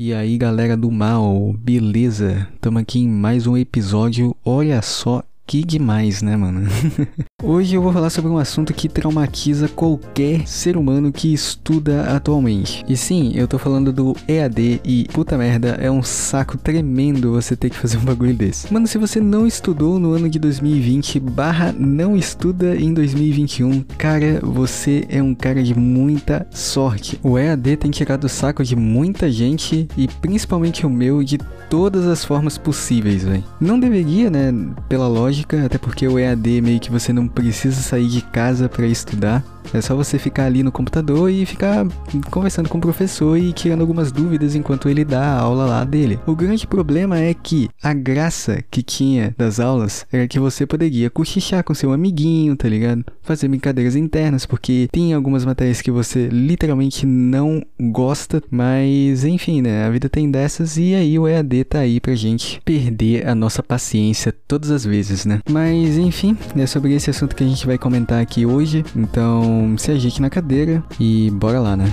E aí galera do mal, beleza? Tamo aqui em mais um episódio. Olha só que demais, né, mano? Hoje eu vou falar sobre um assunto que traumatiza qualquer ser humano que estuda atualmente. E sim, eu tô falando do EAD e puta merda, é um saco tremendo você ter que fazer um bagulho desse. Mano, se você não estudou no ano de 2020 barra não estuda em 2021, cara, você é um cara de muita sorte. O EAD tem tirado o saco de muita gente e principalmente o meu de todas as formas possíveis, velho. Não deveria, né, pela lógica até porque o EAD meio que você não precisa sair de casa para estudar. É só você ficar ali no computador e ficar conversando com o professor e tirando algumas dúvidas enquanto ele dá a aula lá dele. O grande problema é que a graça que tinha das aulas era que você poderia cochichar com seu amiguinho, tá ligado? Fazer brincadeiras internas, porque tem algumas matérias que você literalmente não gosta, mas enfim, né? A vida tem dessas e aí o EAD tá aí pra gente perder a nossa paciência todas as vezes, né? Mas enfim, é sobre esse assunto que a gente vai comentar aqui hoje. Então, então, se ajeite na cadeira e bora lá, né?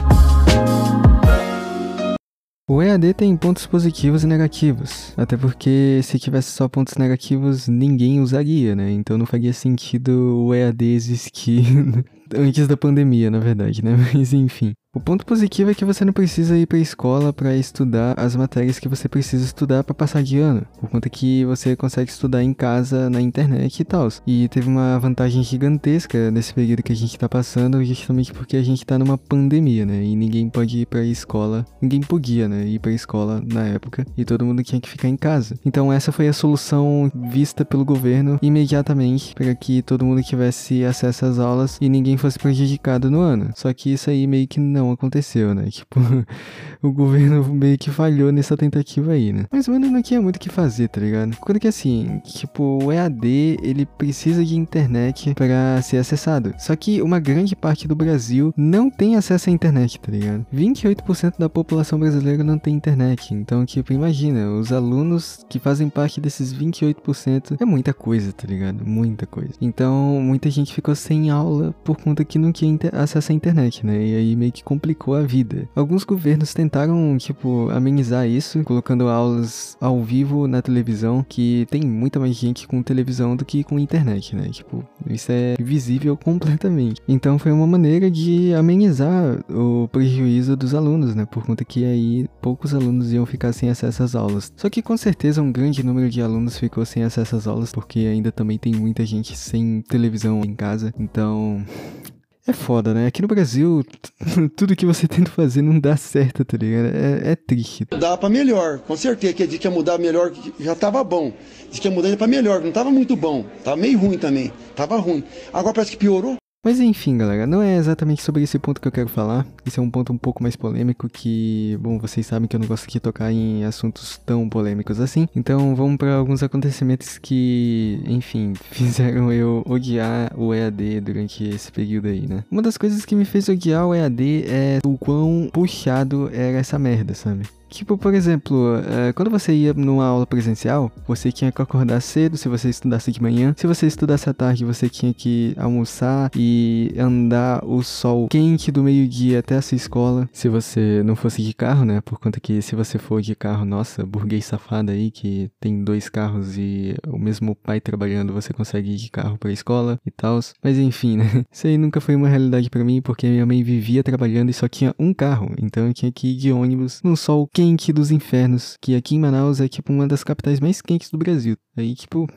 O EAD tem pontos positivos e negativos, até porque se tivesse só pontos negativos, ninguém usaria, né? Então não faria sentido o EAD existir antes da pandemia, na verdade, né? Mas enfim. O ponto positivo é que você não precisa ir para a escola para estudar as matérias que você precisa estudar para passar de ano, por conta que você consegue estudar em casa, na internet e tal. E teve uma vantagem gigantesca nesse período que a gente tá passando, justamente porque a gente tá numa pandemia, né? E ninguém pode ir para a escola, ninguém podia, né, ir para a escola na época, e todo mundo tinha que ficar em casa. Então essa foi a solução vista pelo governo imediatamente para que todo mundo tivesse acesso às aulas e ninguém fosse prejudicado no ano. Só que isso aí meio que não aconteceu, né? Tipo, o governo meio que falhou nessa tentativa aí, né? Mas, mano, não tinha muito o que fazer, tá ligado? Quando que assim, tipo, o EAD, ele precisa de internet para ser acessado. Só que uma grande parte do Brasil não tem acesso à internet, tá ligado? 28% da população brasileira não tem internet. Então, tipo, imagina, os alunos que fazem parte desses 28% é muita coisa, tá ligado? Muita coisa. Então, muita gente ficou sem aula por conta que não tinha acesso à internet, né? E aí meio que complicou a vida. Alguns governos tentaram, tipo, amenizar isso, colocando aulas ao vivo na televisão, que tem muita mais gente com televisão do que com internet, né? Tipo, isso é visível completamente. Então foi uma maneira de amenizar o prejuízo dos alunos, né? Por conta que aí poucos alunos iam ficar sem acesso às aulas. Só que com certeza um grande número de alunos ficou sem acesso às aulas, porque ainda também tem muita gente sem televisão em casa. Então, é foda, né? Aqui no Brasil, tudo que você tenta fazer não dá certo, tá ligado? É, é triste. Dá pra melhor, com certeza. Que de que ia mudar melhor, já tava bom. Diz que ia mudar pra melhor, não tava muito bom. Tava meio ruim também. Tava ruim. Agora parece que piorou. Mas enfim, galera, não é exatamente sobre esse ponto que eu quero falar. Esse é um ponto um pouco mais polêmico que, bom, vocês sabem que eu não gosto de tocar em assuntos tão polêmicos assim. Então vamos para alguns acontecimentos que, enfim, fizeram eu odiar o EAD durante esse período aí, né? Uma das coisas que me fez odiar o EAD é o quão puxado era essa merda, sabe? Tipo, por exemplo, é, quando você ia numa aula presencial, você tinha que acordar cedo se você estudasse de manhã. Se você estudasse à tarde, você tinha que almoçar e andar o sol quente do meio-dia até a sua escola. Se você não fosse de carro, né? Por conta que se você for de carro, nossa, burguês safado aí que tem dois carros e o mesmo pai trabalhando, você consegue ir de carro pra escola e tal. Mas enfim, né? Isso aí nunca foi uma realidade para mim porque minha mãe vivia trabalhando e só tinha um carro. Então eu tinha que ir de ônibus num sol quente quente dos infernos, que aqui em Manaus é tipo uma das capitais mais quentes do Brasil. Aí, tipo,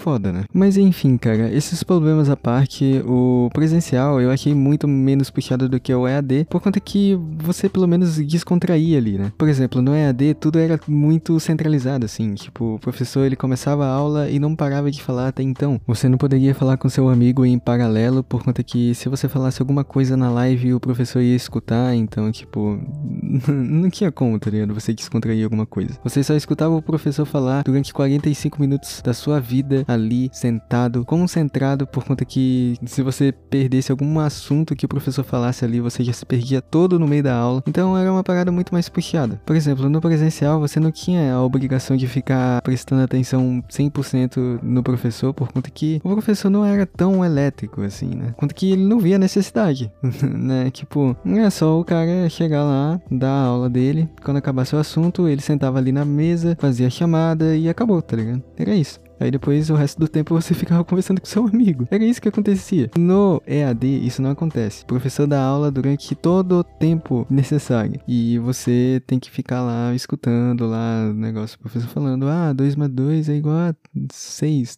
Foda, né? Mas enfim, cara, esses problemas à parte, o presencial eu achei muito menos puxado do que o EAD, por conta que você pelo menos descontraía ali, né? Por exemplo, no EAD tudo era muito centralizado, assim, tipo, o professor ele começava a aula e não parava de falar até então. Você não poderia falar com seu amigo em paralelo, por conta que se você falasse alguma coisa na live o professor ia escutar, então, tipo, não tinha como, tá ligado? Você descontrair alguma coisa. Você só escutava o professor falar durante 45 minutos da sua vida ali sentado, concentrado, por conta que se você perdesse algum assunto que o professor falasse ali, você já se perdia todo no meio da aula. Então era uma parada muito mais puxada. Por exemplo, no presencial você não tinha a obrigação de ficar prestando atenção 100% no professor, por conta que o professor não era tão elétrico assim, né? Conta que ele não via necessidade, né? Tipo, é só o cara chegar lá, dar a aula dele, quando acabasse o assunto, ele sentava ali na mesa, fazia a chamada e acabou, tá ligado? Era isso. Aí depois o resto do tempo você ficava conversando com seu amigo. Era isso que acontecia. No EAD isso não acontece. O professor dá aula durante todo o tempo necessário. E você tem que ficar lá escutando lá o negócio do professor falando: ah, 2 mais 2 é igual a 6.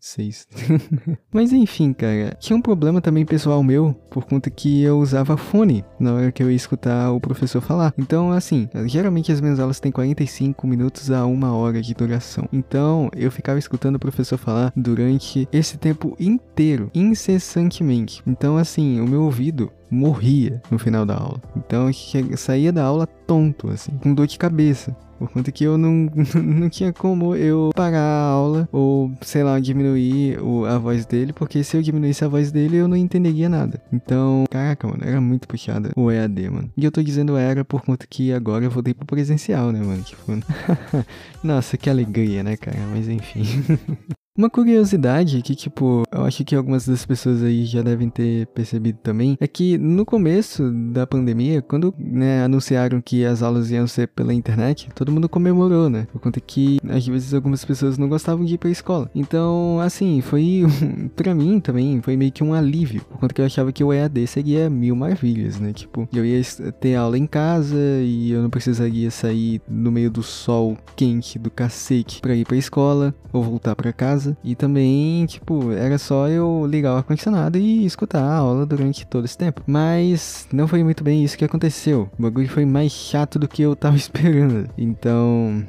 6. Mas enfim, cara, tinha um problema também pessoal meu, por conta que eu usava fone na hora que eu ia escutar o professor falar. Então, assim, geralmente as minhas aulas têm 45 minutos a uma hora de duração. Então, eu ficava escutando o professor falar durante esse tempo inteiro, incessantemente. Então, assim, o meu ouvido morria no final da aula. Então, eu saía da aula tonto, assim, com dor de cabeça. Por conta que eu não, não tinha como eu parar a aula ou, sei lá, diminuir o, a voz dele, porque se eu diminuísse a voz dele eu não entenderia nada. Então, caraca, mano, era muito puxada o EAD, mano. E eu tô dizendo era por conta que agora eu voltei pro presencial, né, mano? Tipo, nossa, que alegria, né, cara? Mas enfim. Uma curiosidade que, tipo, eu acho que algumas das pessoas aí já devem ter percebido também, é que no começo da pandemia, quando né, anunciaram que as aulas iam ser pela internet, todo mundo comemorou, né? Por conta que às vezes algumas pessoas não gostavam de ir pra escola. Então, assim, foi para mim também, foi meio que um alívio, por conta que eu achava que o EAD seria mil maravilhas, né? Tipo, eu ia ter aula em casa e eu não precisaria sair no meio do sol quente do cacete pra ir pra escola ou voltar pra casa casa. E também, tipo, era só eu ligar o ar-condicionado e escutar a aula durante todo esse tempo. Mas não foi muito bem isso que aconteceu. O bagulho foi mais chato do que eu tava esperando. Então.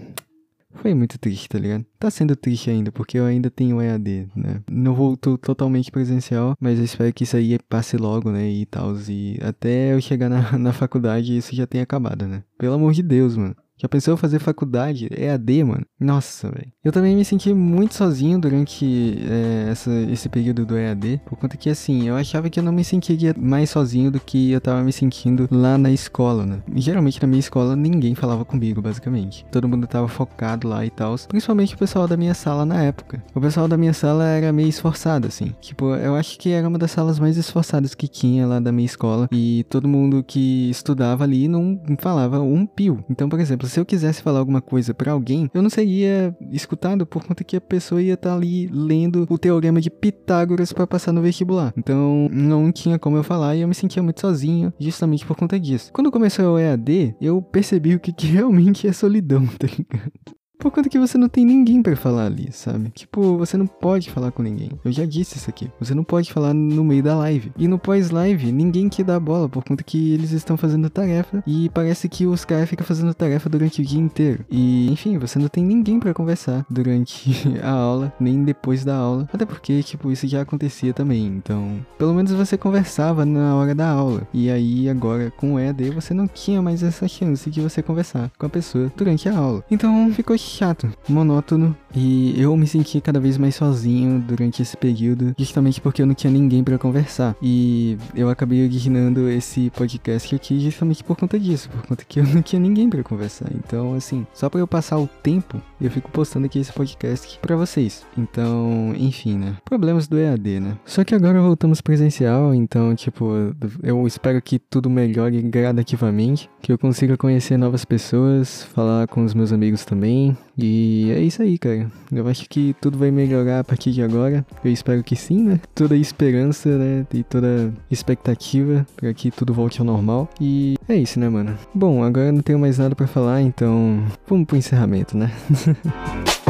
Foi muito triste, tá ligado? Tá sendo triste ainda, porque eu ainda tenho EAD, né? Não voltou totalmente presencial, mas eu espero que isso aí passe logo, né? E tal. E até eu chegar na, na faculdade, isso já tenha acabado, né? Pelo amor de Deus, mano. Já pensou fazer faculdade? EAD, mano? Nossa, velho. Eu também me senti muito sozinho durante é, essa, esse período do EAD, por conta que, assim, eu achava que eu não me sentiria mais sozinho do que eu tava me sentindo lá na escola, né? Geralmente na minha escola ninguém falava comigo, basicamente. Todo mundo tava focado lá e tal. Principalmente o pessoal da minha sala na época. O pessoal da minha sala era meio esforçado, assim. Tipo, eu acho que era uma das salas mais esforçadas que tinha lá da minha escola. E todo mundo que estudava ali não falava um pio. Então, por exemplo, se eu quisesse falar alguma coisa para alguém, eu não seria escutado por conta que a pessoa ia estar tá ali lendo o teorema de Pitágoras para passar no vestibular. Então, não tinha como eu falar e eu me sentia muito sozinho, justamente por conta disso. Quando começou o EAD, eu percebi o que, que realmente é solidão, tá ligado? Por conta que você não tem ninguém para falar ali, sabe? Tipo, você não pode falar com ninguém. Eu já disse isso aqui. Você não pode falar no meio da live. E no pós-live, ninguém que dá bola, por conta que eles estão fazendo tarefa. E parece que os caras ficam fazendo tarefa durante o dia inteiro. E, enfim, você não tem ninguém para conversar durante a aula, nem depois da aula. Até porque, tipo, isso já acontecia também. Então, pelo menos você conversava na hora da aula. E aí, agora, com o EAD, você não tinha mais essa chance de você conversar com a pessoa durante a aula. Então, ficou chato, monótono. E eu me senti cada vez mais sozinho durante esse período, justamente porque eu não tinha ninguém para conversar. E eu acabei originando esse podcast aqui justamente por conta disso, por conta que eu não tinha ninguém para conversar. Então, assim, só para eu passar o tempo, eu fico postando aqui esse podcast para vocês. Então, enfim, né? Problemas do EAD, né? Só que agora voltamos presencial, então, tipo, eu espero que tudo melhore gradativamente, que eu consiga conhecer novas pessoas, falar com os meus amigos também, e é isso aí, cara. Eu acho que tudo vai melhorar a partir de agora. Eu espero que sim, né? Toda esperança, né? E toda expectativa para que tudo volte ao normal. E é isso, né, mano? Bom, agora não tenho mais nada para falar, então vamos pro encerramento, né?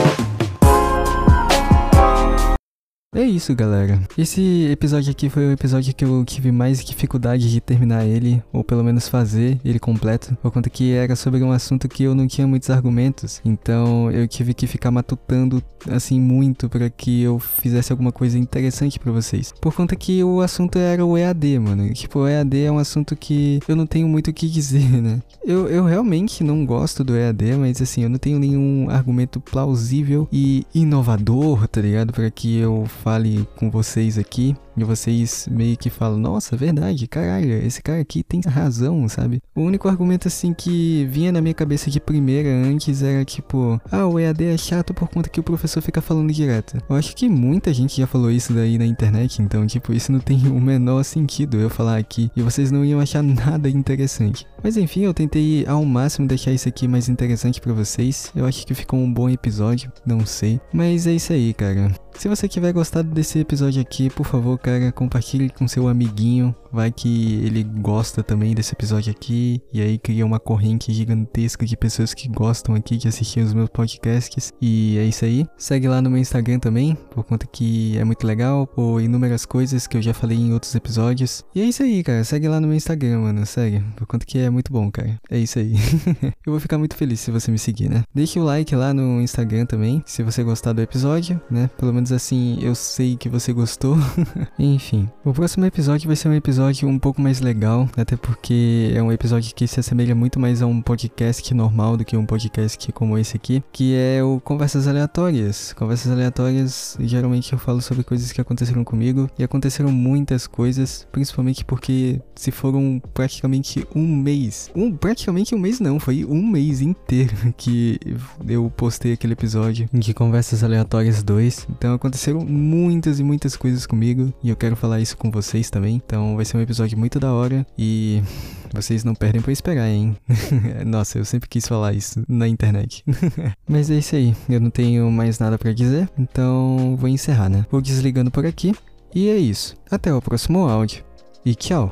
É isso, galera. Esse episódio aqui foi o episódio que eu tive mais dificuldade de terminar ele, ou pelo menos fazer ele completo, por conta que era sobre um assunto que eu não tinha muitos argumentos. Então eu tive que ficar matutando assim muito para que eu fizesse alguma coisa interessante para vocês. Por conta que o assunto era o EAD, mano. Tipo, o EAD é um assunto que eu não tenho muito o que dizer, né? Eu, eu realmente não gosto do EAD, mas assim, eu não tenho nenhum argumento plausível e inovador, tá ligado? Para que eu fale com vocês aqui e vocês meio que falam, nossa, verdade, caralho, esse cara aqui tem razão, sabe? O único argumento assim que vinha na minha cabeça de primeira antes era tipo, ah, o EAD é chato por conta que o professor fica falando direto. Eu acho que muita gente já falou isso daí na internet, então, tipo, isso não tem o menor sentido eu falar aqui e vocês não iam achar nada interessante. Mas enfim, eu tentei ao máximo deixar isso aqui mais interessante para vocês. Eu acho que ficou um bom episódio, não sei. Mas é isso aí, cara. Se você tiver gostado desse episódio aqui, por favor, cara, compartilhe com seu amiguinho. Vai que ele gosta também desse episódio aqui. E aí cria uma corrente gigantesca de pessoas que gostam aqui de assistir os meus podcasts. E é isso aí. Segue lá no meu Instagram também, por conta que é muito legal, por inúmeras coisas que eu já falei em outros episódios. E é isso aí, cara. Segue lá no meu Instagram, mano. Segue. Por conta que é muito bom, cara. É isso aí. eu vou ficar muito feliz se você me seguir, né? Deixe o like lá no Instagram também, se você gostar do episódio, né? Pelo menos assim eu sei que você gostou. Enfim. O próximo episódio vai ser um episódio episódio um pouco mais legal, até porque é um episódio que se assemelha muito mais a um podcast normal do que um podcast como esse aqui, que é o Conversas Aleatórias. Conversas Aleatórias, geralmente eu falo sobre coisas que aconteceram comigo e aconteceram muitas coisas, principalmente porque se foram praticamente um mês. Um, praticamente um mês não, foi um mês inteiro que eu postei aquele episódio de Conversas Aleatórias 2. Então aconteceram muitas e muitas coisas comigo e eu quero falar isso com vocês também. Então vai ser um episódio muito da hora e vocês não perdem pra esperar, hein? Nossa, eu sempre quis falar isso na internet. Mas é isso aí, eu não tenho mais nada para dizer, então vou encerrar, né? Vou desligando por aqui e é isso. Até o próximo áudio e tchau!